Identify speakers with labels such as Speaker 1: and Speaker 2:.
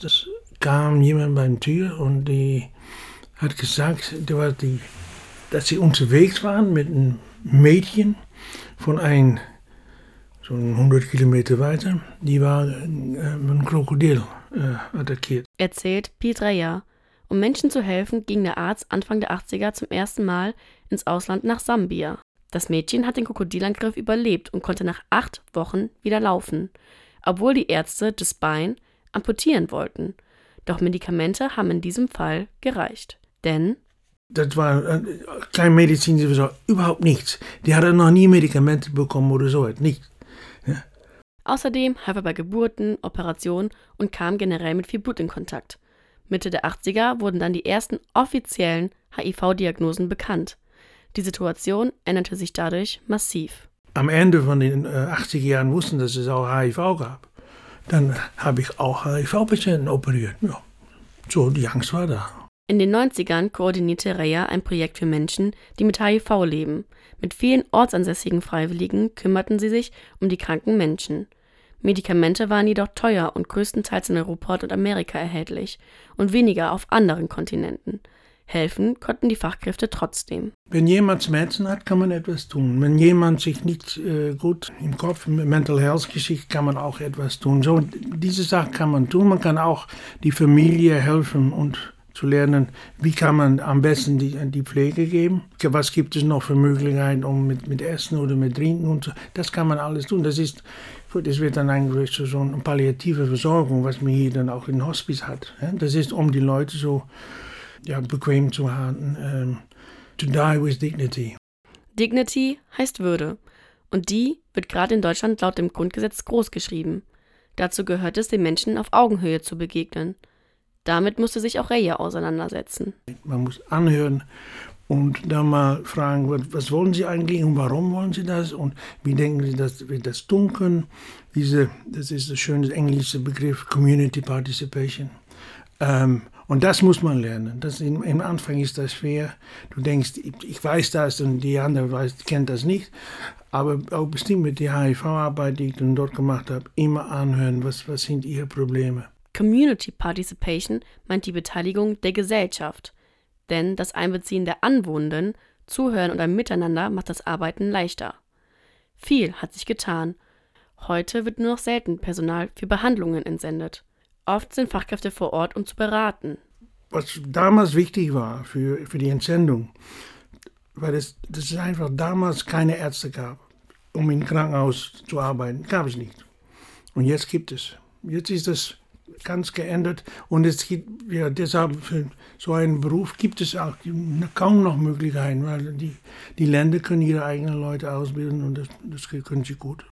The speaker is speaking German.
Speaker 1: Es kam jemand beim Tür und die hat gesagt, die, dass sie unterwegs waren mit einem Mädchen von ein so 100 Kilometer weiter. Die war äh, mit einem Krokodil äh, attackiert.
Speaker 2: Erzählt Pietreja. Um Menschen zu helfen, ging der Arzt Anfang der 80er zum ersten Mal ins Ausland nach Sambia. Das Mädchen hat den Krokodilangriff überlebt und konnte nach acht Wochen wieder laufen, obwohl die Ärzte das Bein amputieren wollten. Doch Medikamente haben in diesem Fall gereicht. Denn
Speaker 1: das war äh, kein Medizin, überhaupt nichts. Die hatte noch nie Medikamente bekommen oder so, nichts.
Speaker 2: Ja. Außerdem half er bei Geburten, Operationen und kam generell mit viel Blut in Kontakt. Mitte der 80er wurden dann die ersten offiziellen HIV-Diagnosen bekannt. Die Situation änderte sich dadurch massiv.
Speaker 1: Am Ende von den äh, 80er Jahren wussten, dass es auch HIV gab. Dann habe ich auch HIV-Patienten operiert. Ja. So, die Angst war da.
Speaker 2: In den 90ern koordinierte Reya ein Projekt für Menschen, die mit HIV leben. Mit vielen ortsansässigen Freiwilligen kümmerten sie sich um die kranken Menschen. Medikamente waren jedoch teuer und größtenteils in Europa und Amerika erhältlich und weniger auf anderen Kontinenten. Helfen konnten die Fachkräfte trotzdem.
Speaker 1: Wenn jemand Schmerzen hat, kann man etwas tun. Wenn jemand sich nicht äh, gut im Kopf, Mental Health Geschichte, kann man auch etwas tun. So, diese Sache kann man tun. Man kann auch die Familie helfen und zu lernen, wie kann man am besten die, die Pflege geben. Was gibt es noch für Möglichkeiten, um mit, mit Essen oder mit Trinken und so. Das kann man alles tun. Das ist, das wird dann eigentlich so eine palliative Versorgung, was man hier dann auch in Hospice hat. Das ist, um die Leute so ja, bequem zu halten. Um, ähm, to die with dignity.
Speaker 2: Dignity heißt Würde. Und die wird gerade in Deutschland laut dem Grundgesetz großgeschrieben. Dazu gehört es, den Menschen auf Augenhöhe zu begegnen. Damit musste sich auch Reya auseinandersetzen.
Speaker 1: Man muss anhören und dann mal fragen, was wollen Sie eigentlich und warum wollen Sie das und wie denken Sie, dass wir das tun können. Diese, das ist der schöne englische Begriff Community Participation. Ähm, und das muss man lernen. Das im, Im Anfang ist das schwer. Du denkst, ich weiß das und die andere weiß, kennt das nicht. Aber auch bestimmt mit der HIV-Arbeit, die ich dann dort gemacht habe, immer anhören, was, was sind ihre Probleme.
Speaker 2: Community Participation meint die Beteiligung der Gesellschaft. Denn das Einbeziehen der Anwohnenden, Zuhören und ein Miteinander macht das Arbeiten leichter. Viel hat sich getan. Heute wird nur noch selten Personal für Behandlungen entsendet. Oft sind Fachkräfte vor Ort, um zu beraten.
Speaker 1: Was damals wichtig war für, für die Entsendung, weil es, dass es einfach damals keine Ärzte gab, um im Krankenhaus zu arbeiten. Gab es nicht. Und jetzt gibt es. Jetzt ist das ganz geändert und es gibt, ja, deshalb für so einen Beruf gibt es auch kaum noch Möglichkeiten, weil die, die Länder können ihre eigenen Leute ausbilden und das, das können sie gut.